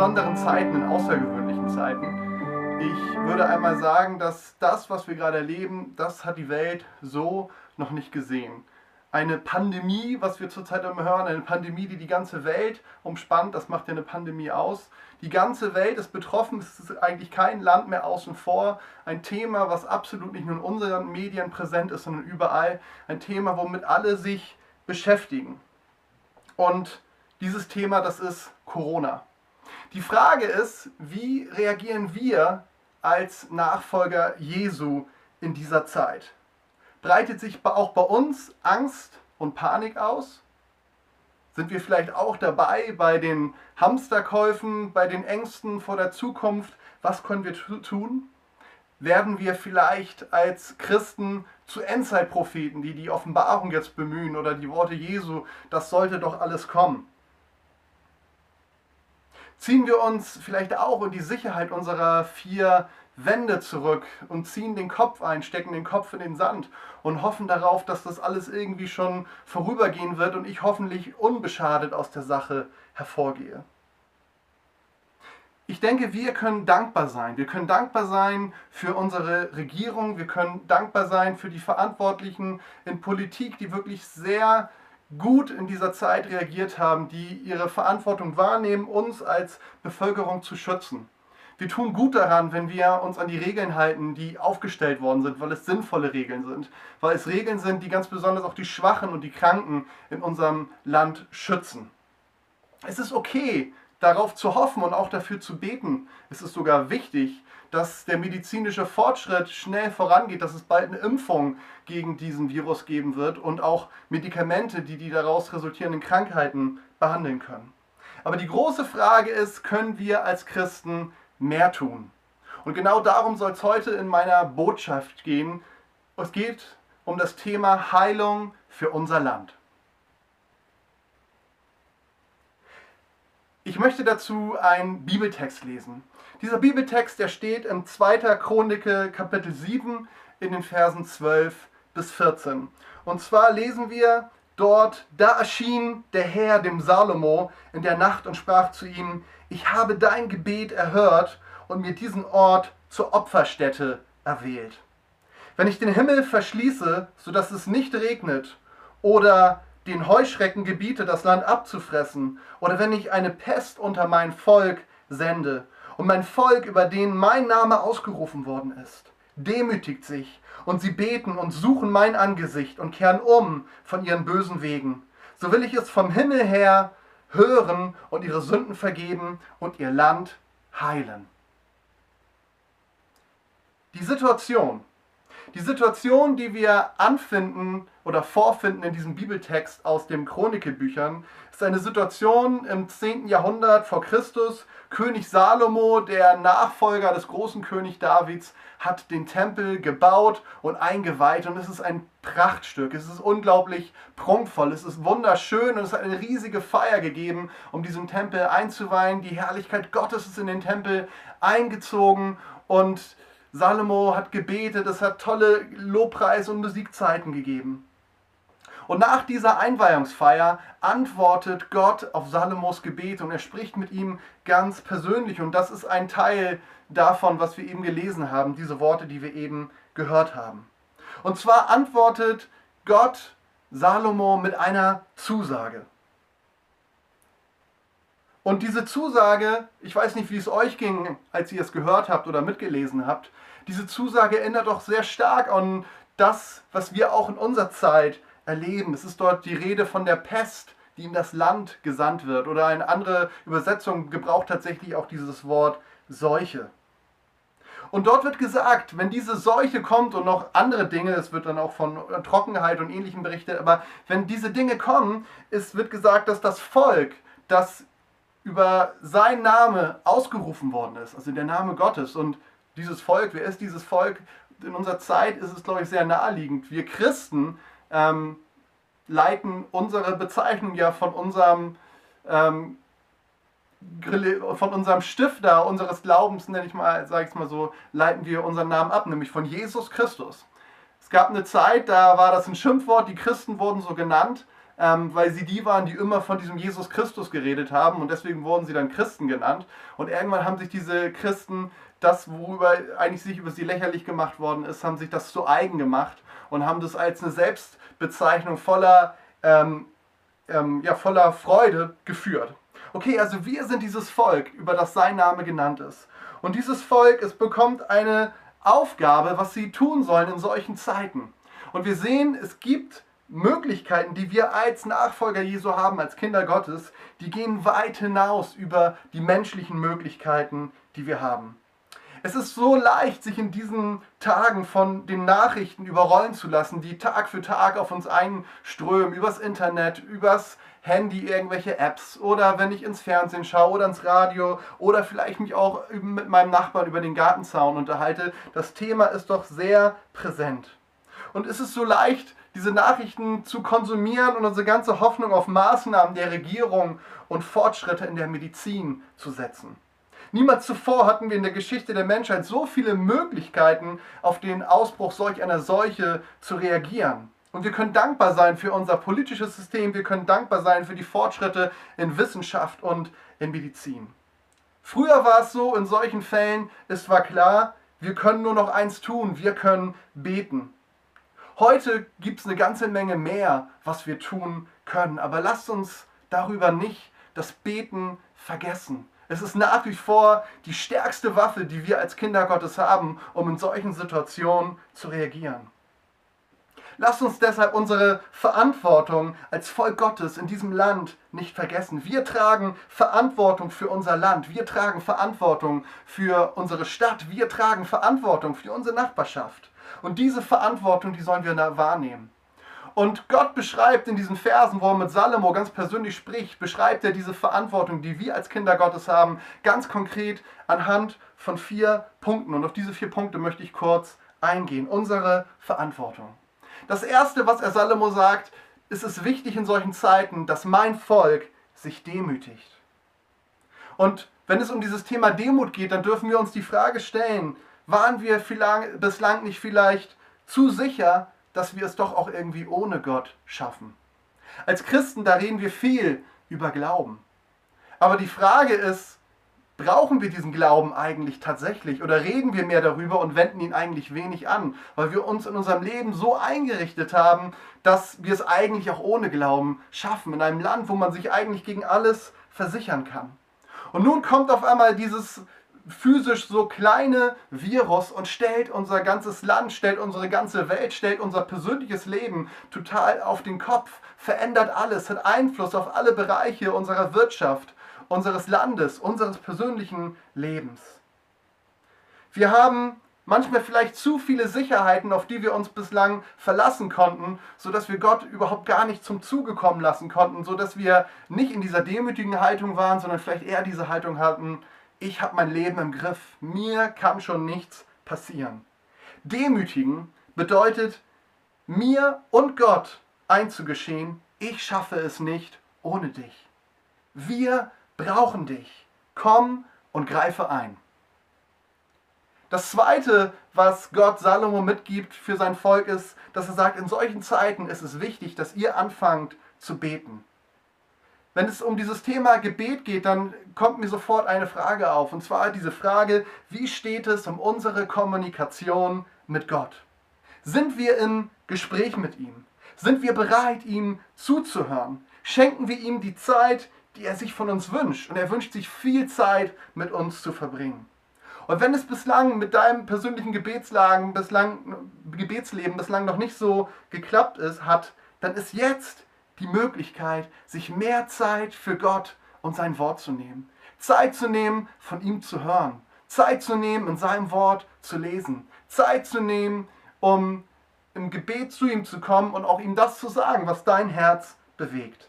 besonderen Zeiten, in außergewöhnlichen Zeiten. Ich würde einmal sagen, dass das, was wir gerade erleben, das hat die Welt so noch nicht gesehen. Eine Pandemie, was wir zurzeit immer hören, eine Pandemie, die die ganze Welt umspannt, das macht ja eine Pandemie aus. Die ganze Welt ist betroffen, es ist eigentlich kein Land mehr außen vor. Ein Thema, was absolut nicht nur in unseren Medien präsent ist, sondern überall. Ein Thema, womit alle sich beschäftigen. Und dieses Thema, das ist Corona. Die Frage ist, wie reagieren wir als Nachfolger Jesu in dieser Zeit? Breitet sich auch bei uns Angst und Panik aus? Sind wir vielleicht auch dabei bei den Hamsterkäufen, bei den Ängsten vor der Zukunft? Was können wir tun? Werden wir vielleicht als Christen zu Endzeitpropheten, die die Offenbarung jetzt bemühen oder die Worte Jesu, das sollte doch alles kommen? Ziehen wir uns vielleicht auch in die Sicherheit unserer vier Wände zurück und ziehen den Kopf ein, stecken den Kopf in den Sand und hoffen darauf, dass das alles irgendwie schon vorübergehen wird und ich hoffentlich unbeschadet aus der Sache hervorgehe. Ich denke, wir können dankbar sein. Wir können dankbar sein für unsere Regierung. Wir können dankbar sein für die Verantwortlichen in Politik, die wirklich sehr gut in dieser Zeit reagiert haben, die ihre Verantwortung wahrnehmen, uns als Bevölkerung zu schützen. Wir tun gut daran, wenn wir uns an die Regeln halten, die aufgestellt worden sind, weil es sinnvolle Regeln sind, weil es Regeln sind, die ganz besonders auch die Schwachen und die Kranken in unserem Land schützen. Es ist okay, darauf zu hoffen und auch dafür zu beten. Es ist sogar wichtig, dass der medizinische Fortschritt schnell vorangeht, dass es bald eine Impfung gegen diesen Virus geben wird und auch Medikamente, die die daraus resultierenden Krankheiten behandeln können. Aber die große Frage ist, können wir als Christen mehr tun? Und genau darum soll es heute in meiner Botschaft gehen. Es geht um das Thema Heilung für unser Land. Möchte dazu einen Bibeltext lesen. Dieser Bibeltext, der steht im 2. Chronike Kapitel 7 in den Versen 12 bis 14. Und zwar lesen wir dort, da erschien der Herr dem Salomo in der Nacht und sprach zu ihm, ich habe dein Gebet erhört und mir diesen Ort zur Opferstätte erwählt. Wenn ich den Himmel verschließe, sodass es nicht regnet, oder den Heuschrecken gebiete, das Land abzufressen, oder wenn ich eine Pest unter mein Volk sende, und mein Volk, über den mein Name ausgerufen worden ist, demütigt sich, und sie beten und suchen mein Angesicht und kehren um von ihren bösen Wegen, so will ich es vom Himmel her hören und ihre Sünden vergeben und ihr Land heilen. Die Situation, die Situation, die wir anfinden oder vorfinden in diesem Bibeltext aus den Chronikebüchern, ist eine Situation im 10. Jahrhundert vor Christus. König Salomo, der Nachfolger des großen König Davids, hat den Tempel gebaut und eingeweiht und es ist ein Prachtstück. Es ist unglaublich prunkvoll, es ist wunderschön und es hat eine riesige Feier gegeben, um diesen Tempel einzuweihen. Die Herrlichkeit Gottes ist in den Tempel eingezogen und Salomo hat gebetet, es hat tolle Lobpreis- und Musikzeiten gegeben. Und nach dieser Einweihungsfeier antwortet Gott auf Salomos Gebet und er spricht mit ihm ganz persönlich. Und das ist ein Teil davon, was wir eben gelesen haben, diese Worte, die wir eben gehört haben. Und zwar antwortet Gott Salomo mit einer Zusage. Und diese Zusage, ich weiß nicht, wie es euch ging, als ihr es gehört habt oder mitgelesen habt, diese Zusage erinnert doch sehr stark an das, was wir auch in unserer Zeit erleben. Es ist dort die Rede von der Pest, die in das Land gesandt wird. Oder eine andere Übersetzung gebraucht tatsächlich auch dieses Wort Seuche. Und dort wird gesagt, wenn diese Seuche kommt und noch andere Dinge, es wird dann auch von Trockenheit und ähnlichem berichtet, aber wenn diese Dinge kommen, es wird gesagt, dass das Volk, das über sein Name ausgerufen worden ist, also der Name Gottes. Und dieses Volk, wer ist dieses Volk? In unserer Zeit ist es, glaube ich, sehr naheliegend. Wir Christen ähm, leiten unsere Bezeichnung ja von unserem, ähm, von unserem Stifter unseres Glaubens, nenne ich mal, sage ich mal so, leiten wir unseren Namen ab, nämlich von Jesus Christus. Es gab eine Zeit, da war das ein Schimpfwort, die Christen wurden so genannt ähm, weil sie die waren, die immer von diesem Jesus Christus geredet haben und deswegen wurden sie dann Christen genannt. Und irgendwann haben sich diese Christen das, worüber eigentlich sich über sie lächerlich gemacht worden ist, haben sich das zu eigen gemacht und haben das als eine Selbstbezeichnung voller, ähm, ähm, ja, voller Freude geführt. Okay, also wir sind dieses Volk, über das sein Name genannt ist. Und dieses Volk, es bekommt eine Aufgabe, was sie tun sollen in solchen Zeiten. Und wir sehen, es gibt Möglichkeiten, die wir als Nachfolger Jesu haben, als Kinder Gottes, die gehen weit hinaus über die menschlichen Möglichkeiten, die wir haben. Es ist so leicht, sich in diesen Tagen von den Nachrichten überrollen zu lassen, die Tag für Tag auf uns einströmen, übers Internet, übers Handy, irgendwelche Apps oder wenn ich ins Fernsehen schaue oder ins Radio oder vielleicht mich auch mit meinem Nachbarn über den Gartenzaun unterhalte. Das Thema ist doch sehr präsent. Und es ist so leicht, diese Nachrichten zu konsumieren und unsere ganze Hoffnung auf Maßnahmen der Regierung und Fortschritte in der Medizin zu setzen. Niemals zuvor hatten wir in der Geschichte der Menschheit so viele Möglichkeiten, auf den Ausbruch solch einer Seuche zu reagieren. Und wir können dankbar sein für unser politisches System, wir können dankbar sein für die Fortschritte in Wissenschaft und in Medizin. Früher war es so, in solchen Fällen, es war klar, wir können nur noch eins tun, wir können beten. Heute gibt es eine ganze Menge mehr, was wir tun können. Aber lasst uns darüber nicht das Beten vergessen. Es ist nach wie vor die stärkste Waffe, die wir als Kinder Gottes haben, um in solchen Situationen zu reagieren. Lasst uns deshalb unsere Verantwortung als Volk Gottes in diesem Land nicht vergessen. Wir tragen Verantwortung für unser Land. Wir tragen Verantwortung für unsere Stadt. Wir tragen Verantwortung für unsere Nachbarschaft. Und diese Verantwortung, die sollen wir wahrnehmen. Und Gott beschreibt in diesen Versen, wo er mit Salomo ganz persönlich spricht, beschreibt er diese Verantwortung, die wir als Kinder Gottes haben, ganz konkret anhand von vier Punkten. Und auf diese vier Punkte möchte ich kurz eingehen. Unsere Verantwortung. Das erste, was er Salomo sagt, ist es wichtig in solchen Zeiten, dass mein Volk sich demütigt. Und wenn es um dieses Thema Demut geht, dann dürfen wir uns die Frage stellen, waren wir bislang nicht vielleicht zu sicher, dass wir es doch auch irgendwie ohne Gott schaffen? Als Christen, da reden wir viel über Glauben. Aber die Frage ist, brauchen wir diesen Glauben eigentlich tatsächlich oder reden wir mehr darüber und wenden ihn eigentlich wenig an, weil wir uns in unserem Leben so eingerichtet haben, dass wir es eigentlich auch ohne Glauben schaffen, in einem Land, wo man sich eigentlich gegen alles versichern kann. Und nun kommt auf einmal dieses physisch so kleine Virus und stellt unser ganzes Land, stellt unsere ganze Welt, stellt unser persönliches Leben total auf den Kopf, verändert alles, hat Einfluss auf alle Bereiche unserer Wirtschaft, unseres Landes, unseres persönlichen Lebens. Wir haben manchmal vielleicht zu viele Sicherheiten, auf die wir uns bislang verlassen konnten, sodass wir Gott überhaupt gar nicht zum Zuge kommen lassen konnten, sodass wir nicht in dieser demütigen Haltung waren, sondern vielleicht eher diese Haltung hatten, ich habe mein Leben im Griff, mir kann schon nichts passieren. Demütigen bedeutet, mir und Gott einzugestehen, ich schaffe es nicht ohne dich. Wir brauchen dich. Komm und greife ein. Das Zweite, was Gott Salomo mitgibt für sein Volk, ist, dass er sagt, in solchen Zeiten ist es wichtig, dass ihr anfangt zu beten. Wenn es um dieses Thema Gebet geht, dann kommt mir sofort eine Frage auf. Und zwar diese Frage, wie steht es um unsere Kommunikation mit Gott? Sind wir im Gespräch mit ihm? Sind wir bereit, ihm zuzuhören? Schenken wir ihm die Zeit, die er sich von uns wünscht? Und er wünscht sich viel Zeit mit uns zu verbringen. Und wenn es bislang mit deinem persönlichen Gebetslagen, bislang, Gebetsleben bislang noch nicht so geklappt ist, hat, dann ist jetzt die Möglichkeit, sich mehr Zeit für Gott und sein Wort zu nehmen. Zeit zu nehmen, von ihm zu hören. Zeit zu nehmen, in seinem Wort zu lesen. Zeit zu nehmen, um im Gebet zu ihm zu kommen und auch ihm das zu sagen, was dein Herz bewegt.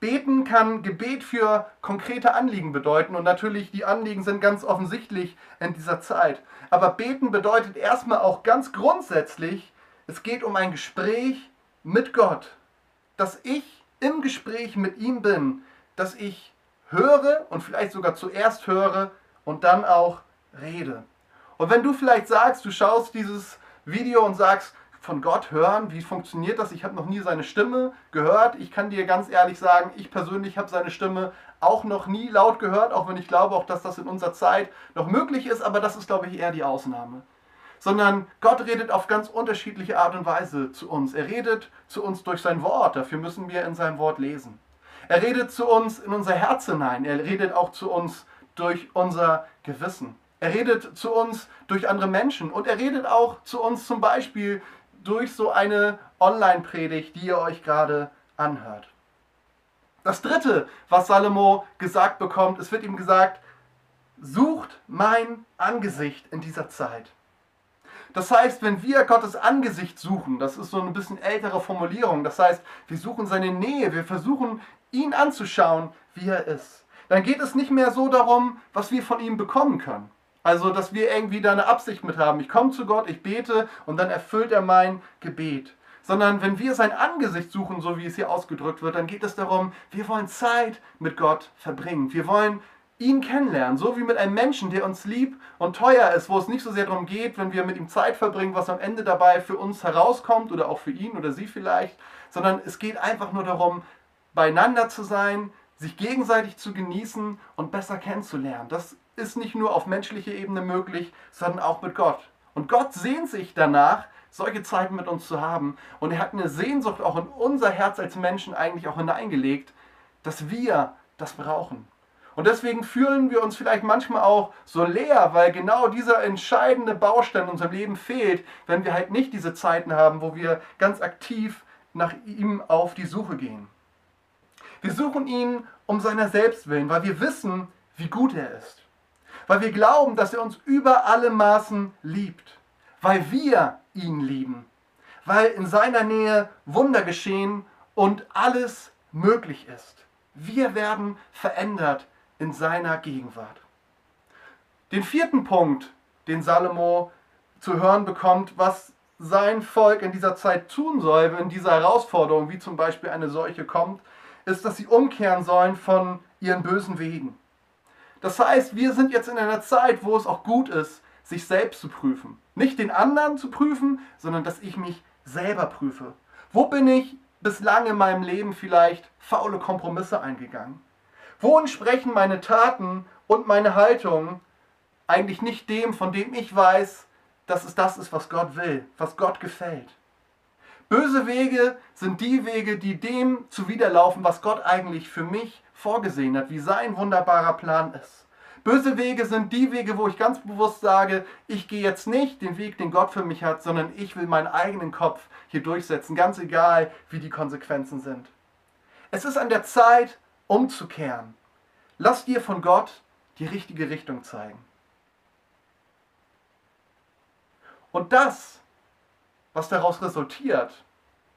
Beten kann Gebet für konkrete Anliegen bedeuten und natürlich die Anliegen sind ganz offensichtlich in dieser Zeit. Aber beten bedeutet erstmal auch ganz grundsätzlich, es geht um ein Gespräch mit Gott, dass ich im Gespräch mit ihm bin, dass ich höre und vielleicht sogar zuerst höre und dann auch rede. Und wenn du vielleicht sagst, du schaust dieses Video und sagst, von Gott hören. Wie funktioniert das? Ich habe noch nie seine Stimme gehört. Ich kann dir ganz ehrlich sagen, ich persönlich habe seine Stimme auch noch nie laut gehört, auch wenn ich glaube auch, dass das in unserer Zeit noch möglich ist, aber das ist, glaube ich, eher die Ausnahme. Sondern Gott redet auf ganz unterschiedliche Art und Weise zu uns. Er redet zu uns durch sein Wort, dafür müssen wir in seinem Wort lesen. Er redet zu uns in unser Herz hinein, er redet auch zu uns durch unser Gewissen. Er redet zu uns durch andere Menschen und er redet auch zu uns zum Beispiel durch so eine Online-Predigt, die ihr euch gerade anhört. Das dritte, was Salomo gesagt bekommt, es wird ihm gesagt, sucht mein Angesicht in dieser Zeit. Das heißt, wenn wir Gottes Angesicht suchen, das ist so eine bisschen ältere Formulierung, das heißt, wir suchen seine Nähe, wir versuchen ihn anzuschauen, wie er ist, dann geht es nicht mehr so darum, was wir von ihm bekommen können. Also, dass wir irgendwie da eine Absicht mit haben. Ich komme zu Gott, ich bete und dann erfüllt er mein Gebet sondern wenn wir sein Angesicht suchen, so wie es hier ausgedrückt wird, dann geht es darum, wir wollen Zeit mit Gott verbringen. Wir wollen ihn kennenlernen, so wie mit einem Menschen, der uns lieb und teuer ist, wo es nicht so sehr darum geht, wenn wir mit ihm Zeit verbringen, was am Ende dabei für uns herauskommt oder auch für ihn oder sie vielleicht, sondern es geht einfach nur darum, beieinander zu sein, sich gegenseitig zu genießen und besser kennenzulernen. Das ist nicht nur auf menschlicher Ebene möglich, sondern auch mit Gott. Und Gott sehnt sich danach, solche Zeiten mit uns zu haben. Und er hat eine Sehnsucht auch in unser Herz als Menschen eigentlich auch hineingelegt, dass wir das brauchen. Und deswegen fühlen wir uns vielleicht manchmal auch so leer, weil genau dieser entscheidende Baustein in unserem Leben fehlt, wenn wir halt nicht diese Zeiten haben, wo wir ganz aktiv nach ihm auf die Suche gehen. Wir suchen ihn um seiner selbst willen, weil wir wissen, wie gut er ist. Weil wir glauben, dass er uns über alle Maßen liebt. Weil wir ihn lieben, weil in seiner Nähe Wunder geschehen und alles möglich ist. Wir werden verändert in seiner Gegenwart. Den vierten Punkt, den Salomo zu hören bekommt, was sein Volk in dieser Zeit tun soll, wenn diese Herausforderung, wie zum Beispiel eine solche kommt, ist, dass sie umkehren sollen von ihren bösen Wegen. Das heißt, wir sind jetzt in einer Zeit, wo es auch gut ist, sich selbst zu prüfen. Nicht den anderen zu prüfen, sondern dass ich mich selber prüfe. Wo bin ich bislang in meinem Leben vielleicht faule Kompromisse eingegangen? Wo entsprechen meine Taten und meine Haltung eigentlich nicht dem, von dem ich weiß, dass es das ist, was Gott will, was Gott gefällt? Böse Wege sind die Wege, die dem zuwiderlaufen, was Gott eigentlich für mich vorgesehen hat, wie sein wunderbarer Plan ist. Böse Wege sind die Wege, wo ich ganz bewusst sage, ich gehe jetzt nicht den Weg, den Gott für mich hat, sondern ich will meinen eigenen Kopf hier durchsetzen, ganz egal, wie die Konsequenzen sind. Es ist an der Zeit, umzukehren. Lass dir von Gott die richtige Richtung zeigen. Und das, was daraus resultiert,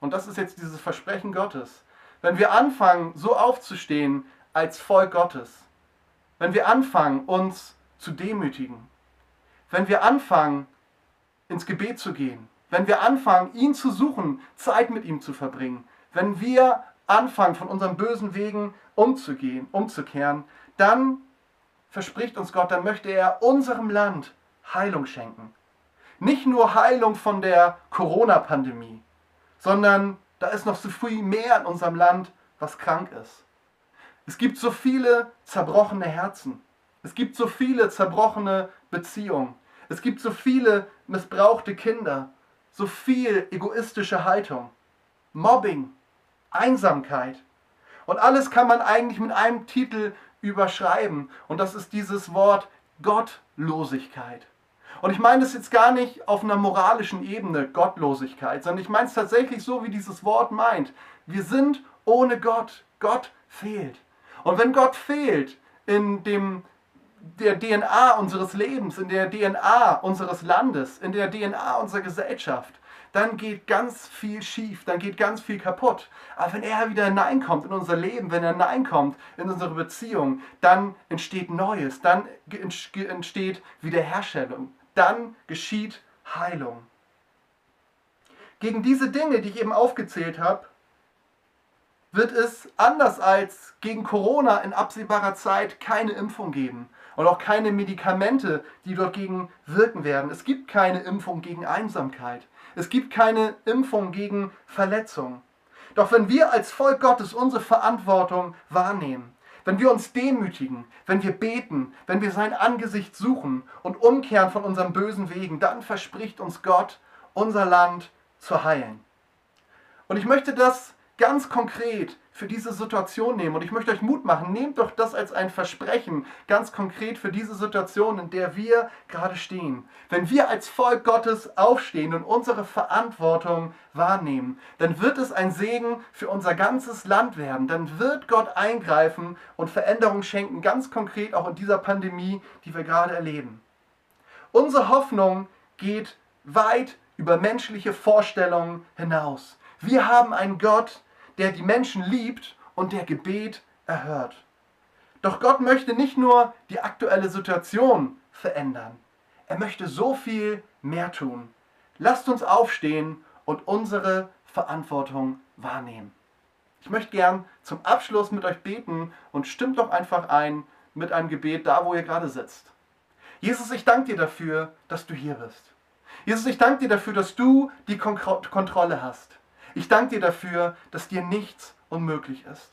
und das ist jetzt dieses Versprechen Gottes, wenn wir anfangen, so aufzustehen als Volk Gottes, wenn wir anfangen, uns zu demütigen, wenn wir anfangen, ins Gebet zu gehen, wenn wir anfangen, ihn zu suchen, Zeit mit ihm zu verbringen, wenn wir anfangen, von unseren bösen Wegen umzugehen, umzukehren, dann verspricht uns Gott, dann möchte er unserem Land Heilung schenken. Nicht nur Heilung von der Corona-Pandemie, sondern da ist noch so viel mehr in unserem Land, was krank ist. Es gibt so viele zerbrochene Herzen. Es gibt so viele zerbrochene Beziehungen. Es gibt so viele missbrauchte Kinder. So viel egoistische Haltung. Mobbing. Einsamkeit. Und alles kann man eigentlich mit einem Titel überschreiben. Und das ist dieses Wort Gottlosigkeit. Und ich meine es jetzt gar nicht auf einer moralischen Ebene, Gottlosigkeit, sondern ich meine es tatsächlich so, wie dieses Wort meint. Wir sind ohne Gott. Gott fehlt. Und wenn Gott fehlt in dem, der DNA unseres Lebens, in der DNA unseres Landes, in der DNA unserer Gesellschaft, dann geht ganz viel schief, dann geht ganz viel kaputt. Aber wenn er wieder hineinkommt in unser Leben, wenn er hineinkommt in unsere Beziehung, dann entsteht Neues, dann entsteht Wiederherstellung, dann geschieht Heilung. Gegen diese Dinge, die ich eben aufgezählt habe, wird es anders als gegen Corona in absehbarer Zeit keine Impfung geben und auch keine Medikamente, die dagegen wirken werden. Es gibt keine Impfung gegen Einsamkeit. Es gibt keine Impfung gegen Verletzung. Doch wenn wir als Volk Gottes unsere Verantwortung wahrnehmen, wenn wir uns demütigen, wenn wir beten, wenn wir sein Angesicht suchen und umkehren von unseren bösen Wegen, dann verspricht uns Gott, unser Land zu heilen. Und ich möchte das ganz konkret für diese Situation nehmen. Und ich möchte euch Mut machen, nehmt doch das als ein Versprechen, ganz konkret für diese Situation, in der wir gerade stehen. Wenn wir als Volk Gottes aufstehen und unsere Verantwortung wahrnehmen, dann wird es ein Segen für unser ganzes Land werden. Dann wird Gott eingreifen und Veränderung schenken, ganz konkret auch in dieser Pandemie, die wir gerade erleben. Unsere Hoffnung geht weit über menschliche Vorstellungen hinaus. Wir haben einen Gott, der die Menschen liebt und der Gebet erhört. Doch Gott möchte nicht nur die aktuelle Situation verändern, er möchte so viel mehr tun. Lasst uns aufstehen und unsere Verantwortung wahrnehmen. Ich möchte gern zum Abschluss mit euch beten und stimmt doch einfach ein mit einem Gebet da, wo ihr gerade sitzt. Jesus, ich danke dir dafür, dass du hier bist. Jesus, ich danke dir dafür, dass du die Kontrolle hast. Ich danke dir dafür, dass dir nichts unmöglich ist.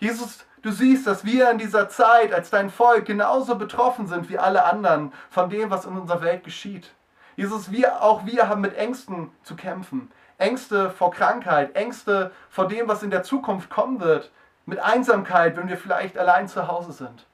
Jesus, du siehst, dass wir in dieser Zeit als dein Volk genauso betroffen sind wie alle anderen von dem, was in unserer Welt geschieht. Jesus, wir, auch wir haben mit Ängsten zu kämpfen. Ängste vor Krankheit, Ängste vor dem, was in der Zukunft kommen wird, mit Einsamkeit, wenn wir vielleicht allein zu Hause sind.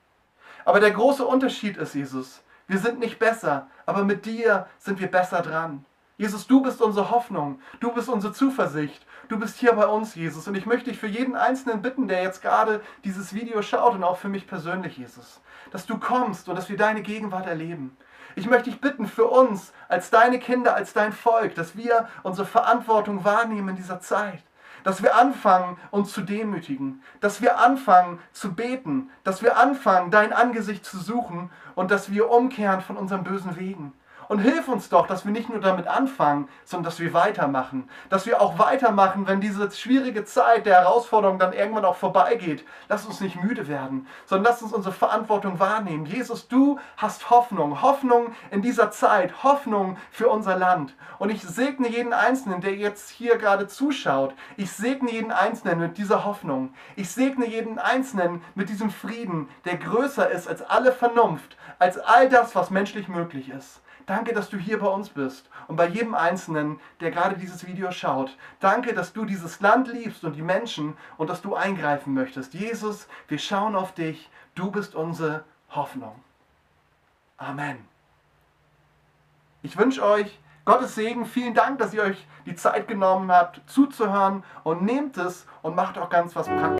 Aber der große Unterschied ist, Jesus, wir sind nicht besser, aber mit dir sind wir besser dran. Jesus, du bist unsere Hoffnung, du bist unsere Zuversicht, du bist hier bei uns, Jesus. Und ich möchte dich für jeden Einzelnen bitten, der jetzt gerade dieses Video schaut und auch für mich persönlich, Jesus, dass du kommst und dass wir deine Gegenwart erleben. Ich möchte dich bitten für uns, als deine Kinder, als dein Volk, dass wir unsere Verantwortung wahrnehmen in dieser Zeit. Dass wir anfangen, uns zu demütigen. Dass wir anfangen zu beten. Dass wir anfangen, dein Angesicht zu suchen. Und dass wir umkehren von unseren bösen Wegen. Und hilf uns doch, dass wir nicht nur damit anfangen, sondern dass wir weitermachen. Dass wir auch weitermachen, wenn diese schwierige Zeit der Herausforderung dann irgendwann auch vorbeigeht. Lass uns nicht müde werden, sondern lass uns unsere Verantwortung wahrnehmen. Jesus, du hast Hoffnung. Hoffnung in dieser Zeit. Hoffnung für unser Land. Und ich segne jeden Einzelnen, der jetzt hier gerade zuschaut. Ich segne jeden Einzelnen mit dieser Hoffnung. Ich segne jeden Einzelnen mit diesem Frieden, der größer ist als alle Vernunft, als all das, was menschlich möglich ist. Danke, dass du hier bei uns bist und bei jedem Einzelnen, der gerade dieses Video schaut. Danke, dass du dieses Land liebst und die Menschen und dass du eingreifen möchtest. Jesus, wir schauen auf dich. Du bist unsere Hoffnung. Amen. Ich wünsche euch Gottes Segen. Vielen Dank, dass ihr euch die Zeit genommen habt, zuzuhören und nehmt es und macht auch ganz was Praktisches.